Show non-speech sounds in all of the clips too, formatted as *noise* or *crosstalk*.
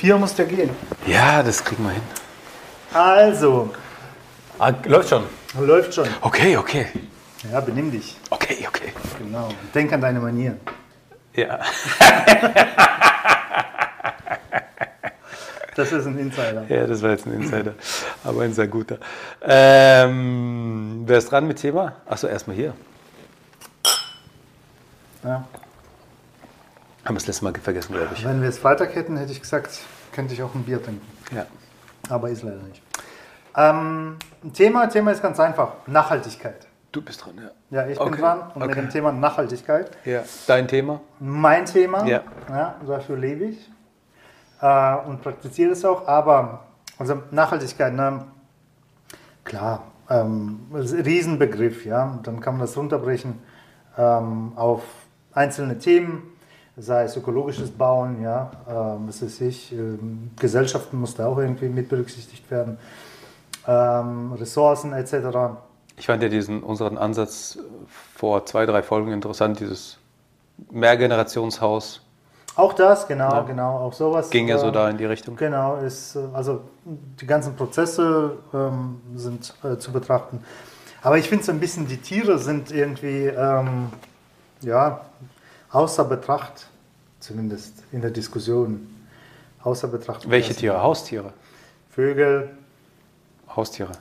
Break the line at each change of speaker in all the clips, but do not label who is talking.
vier muss der gehen.
Ja, das kriegen wir hin.
Also,
Ah, läuft schon.
läuft schon.
Okay, okay.
Ja, benimm dich.
Okay, okay.
Genau. Denk an deine Manieren.
Ja. *laughs*
Das ist ein Insider.
ja, das war jetzt ein Insider. Aber ein sehr guter. Ähm, wer ist dran mit Thema? Achso, erstmal hier.
Ja.
Haben wir das letzte Mal vergessen, glaube ich.
Wenn wir es Freitag hätten, hätte ich gesagt, könnte ich auch ein Bier trinken.
Ja.
Aber ist leider nicht. Ähm, Thema, Thema ist ganz einfach. Nachhaltigkeit.
Du bist dran, ja.
Ja, ich bin
Okay,
dran und mit
okay.
dem Thema Nachhaltigkeit.
Ja. Dein Thema?
Mein Thema.
Ja.
Ja, dafür lebe ich äh, und praktiziere es auch. Aber also Nachhaltigkeit, ne? klar, ähm, Riesenbegriff. Ja, dann kann man das runterbrechen ähm, auf einzelne Themen, sei es ökologisches Bauen, ja, ähm, was weiß ich, ähm, Gesellschaften muss da auch irgendwie mit berücksichtigt werden, ähm, Ressourcen etc.
Ich fand ja diesen, unseren Ansatz vor zwei, drei Folgen interessant, dieses Mehrgenerationshaus.
Auch das, genau,
Ja.
genau, auch sowas.
Ging ja so
ähm,
da in die Richtung.
Genau, ist, äh, also die ganzen Prozesse ähm, sind äh, zu betrachten. Aber ich finde so ein bisschen, die Tiere sind irgendwie, ähm, ja, außer Betracht, zumindest in der Diskussion, außer Betracht.
Welche. Tiere? Haustiere?
Vögel,
Haustiere.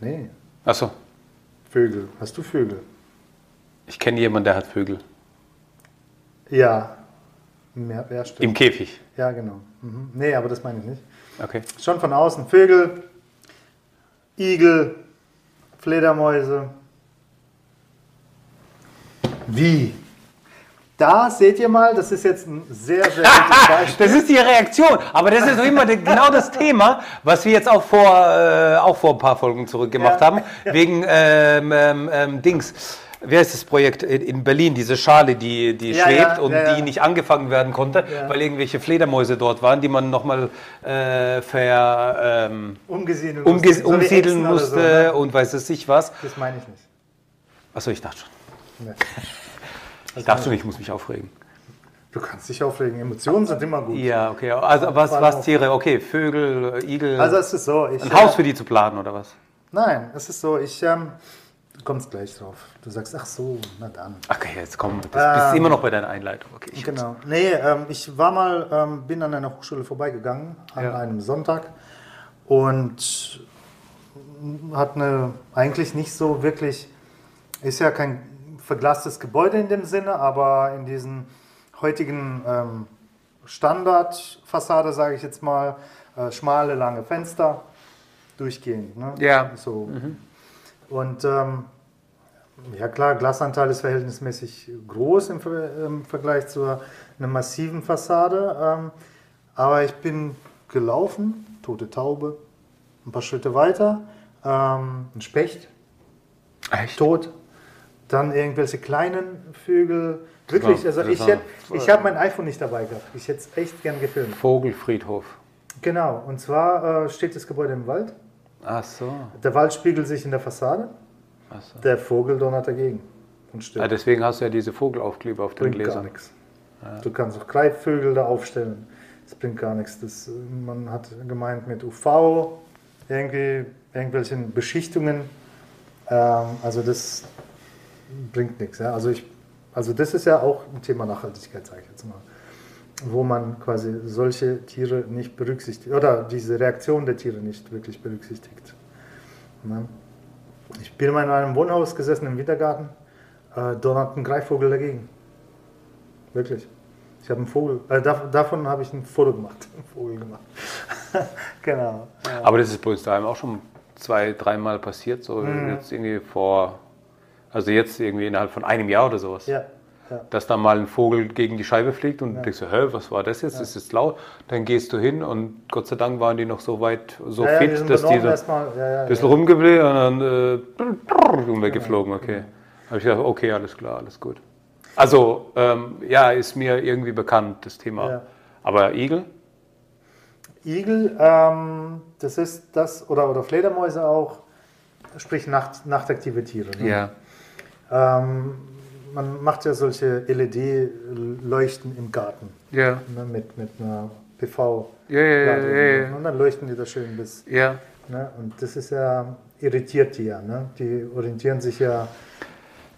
nee,
Achso,
Vögel. Hast du Vögel?
ich kenne jemanden, der hat Vögel.
Ja, mehr, ja, stimmt.
Im Käfig.
Ja, genau. Mhm. Nee, aber das meine ich nicht.
Okay.
Schon von außen Vögel, Igel, Fledermäuse. Wie? Da seht ihr mal, das ist jetzt ein sehr, sehr gutes *laughs* Beispiel.
Das ist die Reaktion. Aber das ist immer genau das Thema, was wir jetzt auch vor, äh, auch vor ein paar Folgen zurück gemacht
Ja.
haben. Wegen ähm, ähm, ähm, Dings. Wer ist das Projekt in in Berlin? Diese Schale, die, die
Ja,
schwebt
ja,
und
ja,
die nicht angefangen werden konnte, weil irgendwelche Fledermäuse dort waren, die man nochmal äh, ver, ähm,
Umgesiedeln
umge
musste, so
umsiedeln musste
so, ne?
und weiß es nicht was.
Das meine ich nicht.
Achso, ich dachte schon.
Nee.
Ich dachte schon, ich muss mich aufregen.
Du kannst dich aufregen. Emotionen sind immer gut.
Ja, okay. Also was, was. Tiere? Okay, Vögel, Igel.
Also es ist so, ich...
ein Haus für die zu planen oder was?
Nein, es ist so, ich... Ähm, du kommst gleich drauf. Du sagst, ach so, na dann.
Okay, jetzt komm, du bist, bist
Ähm,
immer noch bei deiner Einleitung. Okay, ich
Genau. Nee, ähm, ich war mal, ähm, bin an einer Hochschule vorbeigegangen an
Ja.
einem Sonntag und hat eine eigentlich nicht so wirklich, ist ja kein verglastes Gebäude in dem Sinne, aber in diesen heutigen ähm, Standardfassade, sage ich jetzt mal, äh, schmale, lange Fenster, durchgehend. Ne?
Ja.
So. Und ähm, ja klar, Glasanteil ist verhältnismäßig groß im, Ver im Vergleich zu einer massiven Fassade. Ähm, aber ich bin gelaufen, tote Taube, ein paar Schritte weiter, ähm, ein Specht,
Echt?
tot, dann irgendwelche kleinen Vögel. Wirklich, also ich, hätte, ich habe mein iPhone nicht dabei gehabt. Ich hätte es echt gern gefilmt.
Vogelfriedhof.
Genau, und zwar äh, steht das Gebäude im Wald.
Ach so.
Der Wald spiegelt sich in der Fassade,
Ach so.
der Vogel donnert dagegen und
Ah,
stirbt.
deswegen hast du ja diese Vogelaufkleber auf den
bringt gar
Gläsern.
nichts. Du kannst auch Greifvögel da aufstellen. Das bringt gar nichts. Das, äh, man hat gemeint mit UV, irgendwie, irgendwelchen Beschichtungen. Ähm, also das bringt nichts. Ja? Also, ich, also das ist ja auch ein Thema Nachhaltigkeit, sage ich jetzt mal. Wo man quasi solche Tiere nicht berücksichtigt oder diese Reaktion der Tiere nicht wirklich berücksichtigt. Ne? Ich bin mal in einem Wohnhaus gesessen im Wintergarten, äh, donnert ein Greifvogel dagegen. Wirklich. Ich habe einen Vogel, äh, dav davon habe ich ein Foto gemacht. *laughs* Einen Vogel gemacht. *laughs* genau.
Aber das ist bei uns daheim auch schon zwei, dreimal passiert. So
Mhm.
jetzt irgendwie vor, also jetzt irgendwie innerhalb von einem Jahr oder sowas.
ja, ja.
Dass da mal ein Vogel gegen die Scheibe fliegt und du denkst hä, was war das jetzt? Ist es laut? Dann gehst du hin und Gott sei Dank waren die noch so weit, so
ja, ja, die
fit,
sind
dass die so ein.
Ja, ja,
bisschen
ja.
rumgeblieben und dann äh, und weggeflogen. Okay. Habe ich gedacht, okay, alles klar, alles gut. Also, ähm, ja, ist mir irgendwie bekannt, das Thema.
Ja.
Aber Igel?
Igel, ähm, das ist das, oder, oder Fledermäuse auch, sprich Nacht, nachtaktive Tiere. Ne? Ähm, man macht ja solche LED-Leuchten im Garten
Ja.
ne? mit, mit einer PV.
Ja, ja, ja,
Ladungen.
ja, ja.
Und dann leuchten die da schön bis.
Ja.
Ne? Und das ist ja, irritiert die ja. Ne? Die orientieren sich ja.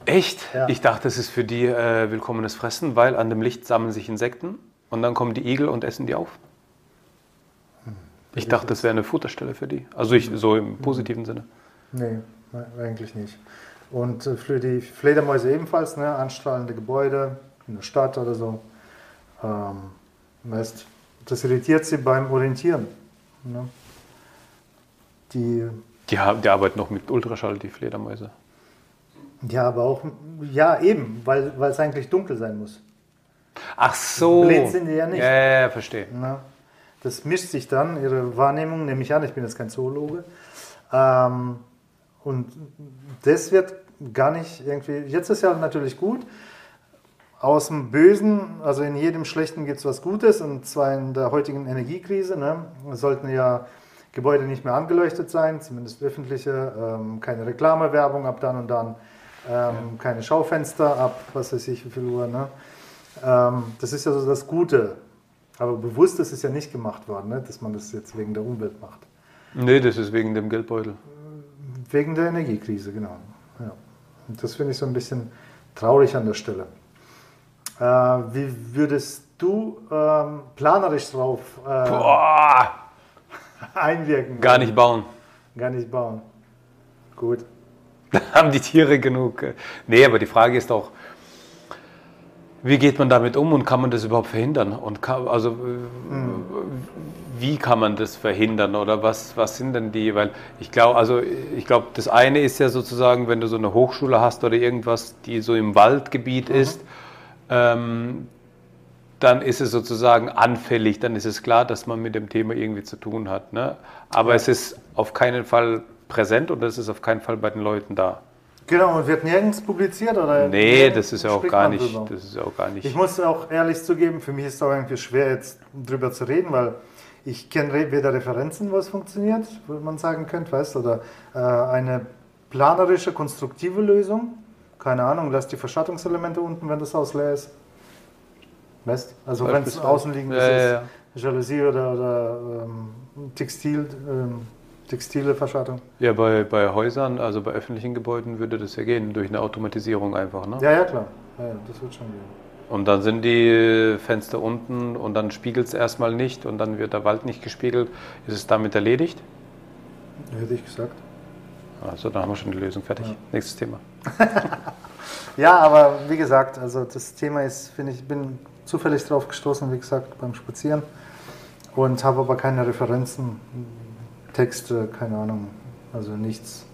Echt?
Ja.
Ich dachte, das ist für die äh, willkommenes Fressen, weil an dem Licht sammeln sich Insekten und dann kommen die Igel und essen die auf. Ich dachte, das wäre eine Futterstelle für die. Also ich, so im positiven Sinne.
Nee, ne, eigentlich nicht. Und äh, für die Fledermäuse ebenfalls, ne? anstrahlende Gebäude in der Stadt oder so. Ähm, weißt, das irritiert sie beim Orientieren. Ne? Die,
Die, haben, die arbeiten noch mit Ultraschall, die Fledermäuse.
ja, aber auch, ja, eben, weil weil es eigentlich dunkel sein muss.
Ach so.
Blöd sind die ja nicht.
Ja, ja, ja, verstehe.
Ne? Das mischt sich dann, ihre Wahrnehmung, nehme ich an, ich bin jetzt kein Zoologe. Ähm, und das wird gar nicht irgendwie, jetzt ist ja natürlich gut, aus dem Bösen, also in jedem Schlechten gibt es was Gutes, und zwar in der heutigen Energiekrise. Ne? Sollten ja Gebäude nicht mehr angeleuchtet sein, zumindest öffentliche, ähm, keine Reklamewerbung ab dann und dann, ähm, keine Schaufenster ab, was weiß ich, wie viel Uhr. Ne? Ähm, das ist ja so das Gute. Aber bewusst ist es ja nicht gemacht worden, ne? dass man das jetzt wegen der Umwelt macht.
Nee, das ist wegen dem Geldbeutel.
Wegen der Energiekrise, genau. Ja. Und das finde ich so ein bisschen traurig an der Stelle. Äh, wie würdest du ähm, planerisch drauf äh, einwirken?
gar nicht bauen.
Gar nicht bauen. Gut.
Da *laughs* haben die Tiere genug. Nee, aber die Frage ist doch, wie geht man damit um und kann man das überhaupt verhindern? Und kann, also, äh, wie kann man das verhindern oder was, was sind denn die? Weil ich glaube, also ich glaube, das eine ist ja sozusagen, wenn du so eine Hochschule hast oder irgendwas, die so im Waldgebiet ist, ähm, dann ist es sozusagen anfällig, dann ist es klar, dass man mit dem Thema irgendwie zu tun hat. Ne? Aber es ist auf keinen Fall präsent und es ist auf keinen Fall bei den Leuten da.
Genau, und wird nirgends publiziert? Oder
Nee, das ist ja auch gar nicht,
drüber?
das ist auch gar nicht.
Ich muss auch ehrlich zugeben, für mich ist es auch irgendwie schwer, jetzt drüber zu reden, weil ich kenne weder Referenzen, wo es funktioniert, wo man sagen könnte, weißt du, oder äh, eine planerische, konstruktive Lösung. Keine Ahnung, lass die Verschattungselemente unten, wenn das Haus leer ist. Weißt Also wenn es außenliegend
Ja,
ist,
ja, ja.
Jalousie oder, oder ähm, Textil, ähm, textile Verschattung.
Ja, bei, bei Häusern, also bei öffentlichen Gebäuden würde das ja gehen, durch eine Automatisierung einfach. Ne?
Ja, ja, klar. Ja, ja, das wird schon gehen.
Und dann sind die Fenster unten und dann spiegelt es erstmal nicht und dann wird der Wald nicht gespiegelt. Ist es damit erledigt?
Hätte ich gesagt.
Also dann haben wir schon die Lösung fertig. Nächstes Thema. *laughs*
Ja, aber wie gesagt, also das Thema ist, finde ich, bin zufällig drauf gestoßen, wie gesagt, beim Spazieren und habe aber keine Referenzen, Texte, keine Ahnung, also nichts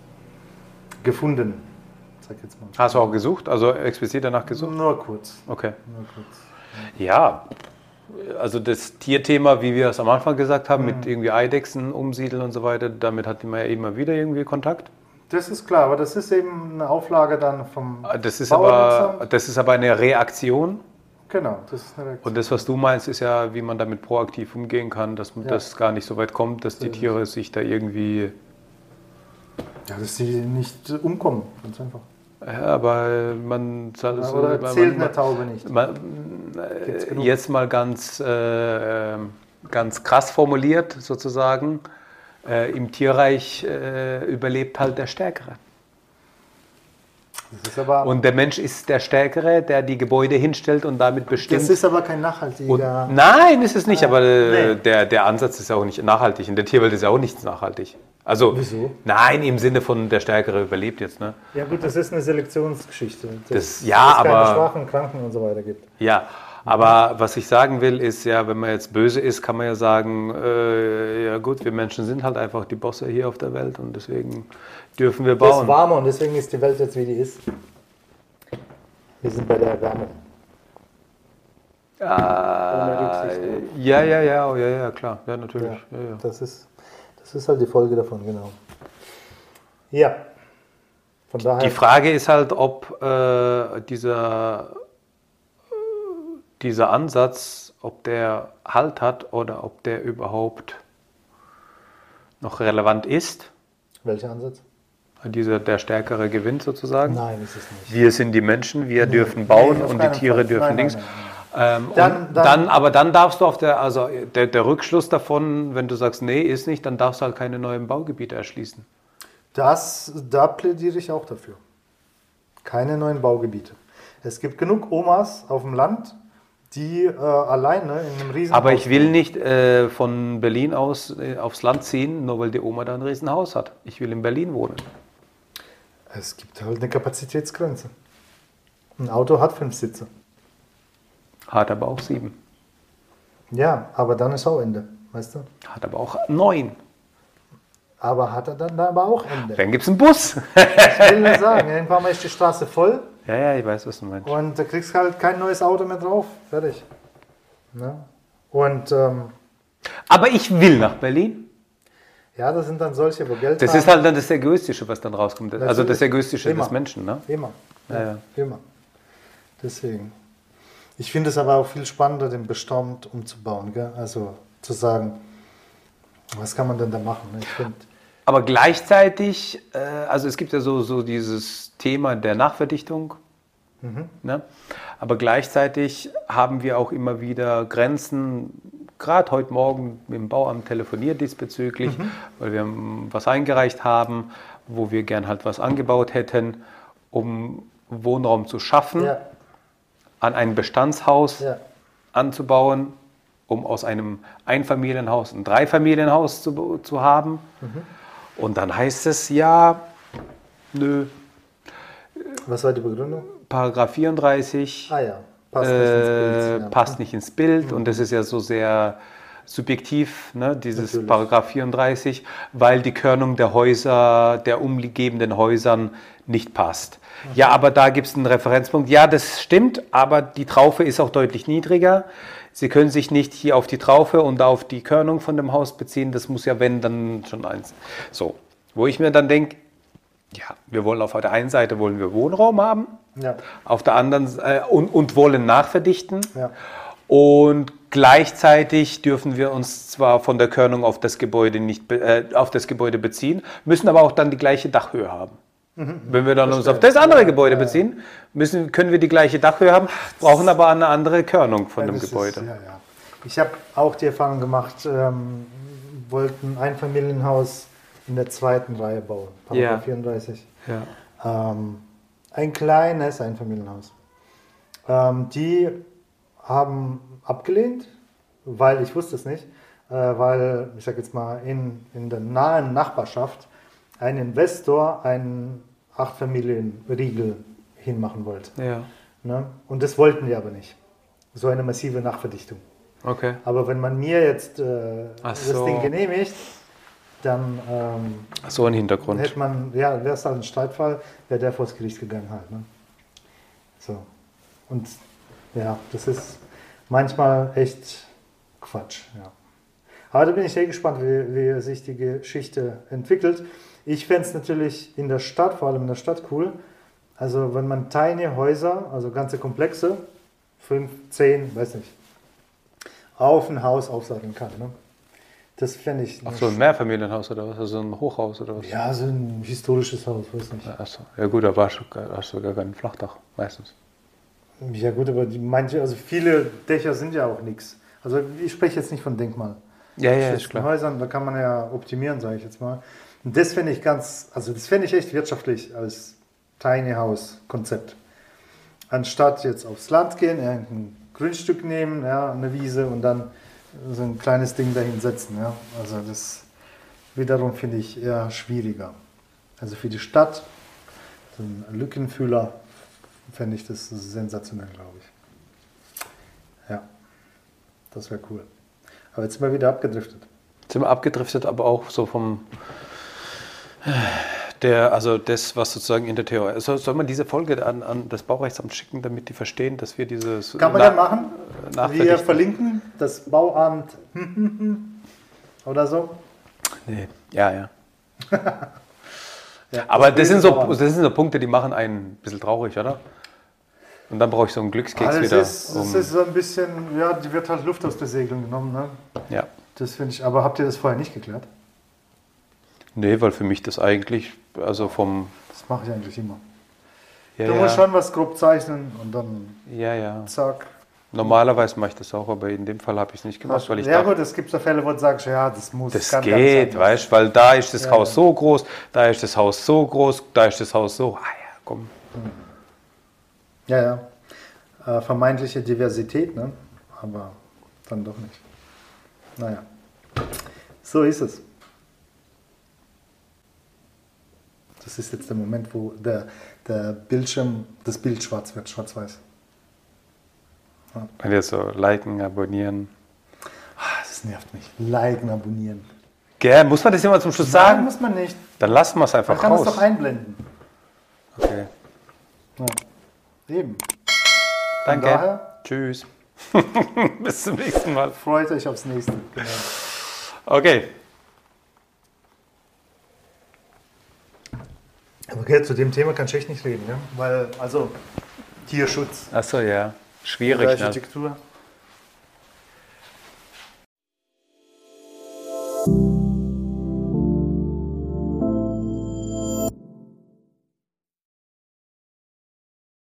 gefunden, sag jetzt mal.
Hast du auch gesucht? Also explizit danach gesucht?
Nur kurz,
Okay.
nur kurz.
Ja, also das Tierthema, wie wir es am Anfang gesagt haben, mit irgendwie Eidechsen umsiedeln und so weiter, damit hat man ja immer wieder irgendwie Kontakt.
Das ist klar, aber das ist eben eine Auflage dann vom
Das ist, aber, das ist aber eine Reaktion.
Genau, das ist eine Reaktion.
Und das, was du meinst, ist ja, wie man damit proaktiv umgehen kann, dass man
Ja.
das gar nicht so weit kommt, dass die. Tiere sich da irgendwie.
Ja, dass sie nicht umkommen, ganz einfach.
Ja, aber man
Ja,
so-
Oder zählt
man-
eine Taube nicht.
man, äh, jetzt mal ganz, äh, ganz krass formuliert sozusagen. Äh, Im Tierreich äh, überlebt halt der Stärkere.
Das aber,
Und der Mensch ist der Stärkere, der die Gebäude hinstellt und damit bestimmt.
das ist aber kein
Und,
nachhaltiger...
nein, ist es nicht, aber äh,
nee.
der, der Ansatz ist ja auch nicht nachhaltig. In der Tierwelt ist ja auch nichts nachhaltig. Also,
Wieso?
nein, im Sinne von der Stärkere überlebt jetzt. Ne?
Ja gut, das ist eine Selektionsgeschichte.
Das- ja,
es keine
aber-
Schwachen, Kranken und so weiter gibt.
Ja, aber was ich sagen will, ist ja, wenn man jetzt böse ist, kann man ja sagen, äh, ja gut, wir Menschen sind halt einfach die Bosse hier auf der Welt und deswegen dürfen wir
Das ist
bauen.
warmer und deswegen ist die Welt jetzt wie die ist. Wir sind bei der Erwärmung.
Ah, ja, ja, ja, oh, ja, ja, klar, ja, natürlich.
Ja,
Ja, ja.
Das, ist, das ist halt die Folge davon, genau. Ja. Von daher.
Die Frage ist halt, ob äh, dieser, dieser Ansatz, ob der Halt hat oder ob der überhaupt noch relevant ist.
welcher Ansatz?
Dieser, der Stärkere gewinnt sozusagen.
Nein, ist es nicht.
Wir sind die Menschen, wir dürfen bauen
Nee,
und die Tiere
Fall.
dürfen
Nein, nein,
Dings.
nein, nein.
Ähm,
Dann- dann-
dann, aber dann darfst du auf der, also der, der Rückschluss davon, wenn du sagst, nee, ist nicht, dann darfst du halt keine neuen Baugebiete erschließen.
Das, da plädiere ich auch dafür. Keine neuen Baugebiete. Es gibt genug Omas auf dem Land, die äh, alleine in einem riesen
Aber ich will nicht äh, von Berlin aus äh, aufs Land ziehen, nur weil die Oma da ein Riesenhaus hat. Ich will in Berlin wohnen.
Es gibt halt eine Kapazitätsgrenze. Ein Auto hat fünf Sitze.
Hat aber auch sieben.
Ja, aber dann ist auch Ende, weißt du?
Hat aber auch neun.
Aber hat er dann aber auch Ende.
Dann gibt es einen Bus.
Ich will nur sagen, irgendwann mal ist die Straße voll
ja, ja, ich weiß, was du meinst.
und da kriegst du halt kein neues Auto mehr drauf. Fertig. Ne? Und ähm,
Aber ich will nach Berlin.
ja, das sind dann solche, wo Geld
Das
haben.
ist halt dann das Egoistische, was dann rauskommt. Also das
Natürlich.
Egoistische
Immer.
des Menschen. Ne?
Immer.
Ja, ja.
Immer. Deswegen. Ich finde es aber auch viel spannender, den Bestand umzubauen. Gell? Also zu sagen, was kann man denn da machen? Ich finde,
Aber gleichzeitig, äh, also es gibt ja so, so dieses Thema der Nachverdichtung. Ne? Aber gleichzeitig haben wir auch immer wieder Grenzen. Gerade heute Morgen mit dem Bauamt telefoniert diesbezüglich, weil wir was eingereicht haben, wo wir gern halt was angebaut hätten, um Wohnraum zu schaffen,
ja,
an ein Bestandshaus
ja.
anzubauen, um aus einem Einfamilienhaus ein Dreifamilienhaus zu, zu haben. Und dann heißt es ja, nö,
Was war die Begründung?
Paragraph 34
Ah ja, passt nicht ins
äh,
Bild. Ja.
passt nicht ins Bild und das ist ja so sehr subjektiv, ne, dieses
Natürlich.
Paragraph 34, weil die Körnung der Häuser, der umgebenden Häusern nicht passt. Ja, aber da gibt es einen Referenzpunkt. Ja, das stimmt, aber die Traufe ist auch deutlich niedriger. Sie können sich nicht hier auf die Traufe und auf die Körnung von dem Haus beziehen. Das muss ja, wenn, dann schon eins. So, wo ich mir dann denke, ja, wir wollen auf der einen Seite wollen wir Wohnraum haben,
Ja,
auf der anderen äh, und, und wollen nachverdichten.
ja.
Und gleichzeitig dürfen wir uns zwar von der Körnung auf das Gebäude nicht äh, auf das Gebäude beziehen, müssen aber auch dann die gleiche Dachhöhe haben. Wenn wir dann uns auf das andere Gebäude beziehen, müssen, können wir die gleiche Dachhöhe haben, brauchen aber eine andere Körnung von dem
ist-
Gebäude.
ja, ja. Ich habe auch die Erfahrung gemacht, ähm, wollten ein Familienhaus in der zweiten Reihe bauen, Paragraph
Ja.
34.
Ja.
Ähm, ein kleines Einfamilienhaus. Ähm, die haben abgelehnt, weil ich wusste es nicht, äh, weil ich sage jetzt mal in, in der nahen Nachbarschaft ein Investor einen Achtfamilienriegel hinmachen wollte.
Ja.
Ne? Und das wollten die aber nicht. So eine massive Nachverdichtung.
Okay.
Aber wenn man mir jetzt äh, das
so.
Ding genehmigt, dann ähm,
So ein Hintergrund.
hätte man, ja, wäre es halt ein Streitfall, wäre der vor das Gericht gegangen halt. Ne? So. Und ja, das ist manchmal echt Quatsch. Ja. Aber da bin ich sehr gespannt, wie, wie sich die Geschichte entwickelt. Ich fände es natürlich in der Stadt, vor allem in der Stadt, cool. Also wenn man tiny Häuser, also ganze Komplexe, fünf, zehn, weiß nicht, auf ein Haus aufsatteln kann. Ne? Das fände ich.
Ach so, ein Mehrfamilienhaus oder was? Also ein Hochhaus oder was?
Ja, so ein historisches Haus, weiß nicht.
Ach so. Ja gut, da hast du gar kein Flachdach meistens.
Ja gut, aber die, manche, also viele Dächer sind ja auch nichts. Also ich spreche jetzt nicht von Denkmal.
Ja, ja, ist klar.
Häusern, da kann man ja optimieren, sage ich jetzt mal. Und das fände ich ganz, also das fände ich echt wirtschaftlich als Tiny House Konzept. Anstatt jetzt aufs Land gehen, irgendein Grundstück nehmen, ja, eine Wiese und dann so ein kleines Ding dahin setzen. Ja. Also das wiederum finde ich eher schwieriger. Also für die Stadt, so ein Lückenfüller, fände ich das sensationell, glaube ich. Ja, das wäre cool. Aber jetzt sind wir wieder abgedriftet.
Sind wir abgedriftet, aber auch so vom der, also das, was sozusagen in der Theorie. Soll, soll man diese Folge an, an das Baurechtsamt schicken, damit die verstehen, dass wir dieses
Kann man ja machen. Wir verlinken das Bauamt *laughs* oder so.
Nee. Ja, ja. *laughs*
Ja,
Aber das sind, so, das sind so Punkte, die machen einen ein bisschen traurig, oder? Und dann brauche ich so einen Glückskeks
das,
wieder.
ist, das
um,
ist so ein bisschen, ja, die wird halt Luft aus der Segeln genommen. Ne?
ja.
Das finde ich, aber habt ihr das vorher nicht geklärt?
Nee, weil für mich das eigentlich, also vom.
Das mache ich eigentlich immer.
Ja,
du
ja,
musst schon was grob zeichnen und dann
ja, ja.
zack.
Normalerweise mache ich das auch, aber in dem Fall habe ich es nicht gemacht, weil ich
ja
dachte,
gut, es gibt so Fälle, wo du sagst, ja, das muss
das
kann
geht, weißt du, weil da ist das
Ja,
Haus so groß, da ist das Haus so groß, da ist das Haus so. Ah ja, komm.
Ja, ja. Äh, vermeintliche Diversität, ne? Aber dann doch nicht. Naja. So ist es. Das ist jetzt der Moment, wo der, der Bildschirm, das Bild schwarz wird, schwarz-weiß.
Wenn wir so liken, abonnieren.
Ah, das nervt mich. Liken, abonnieren.
Gell, muss man das immer zum Schluss
Nein,
sagen?
muss man nicht.
Dann lassen wir es
Man
einfach
kann es
raus.
doch einblenden.
Okay.
Ja. Eben.
Danke.
daher-
Tschüss. *laughs* Bis zum nächsten Mal.
Freut euch aufs nächste. Genau.
Okay.
Okay, zu dem Thema kannst du echt nicht reden, ne? Weil, also, Tierschutz.
Achso, ja. Schwierig. Ne?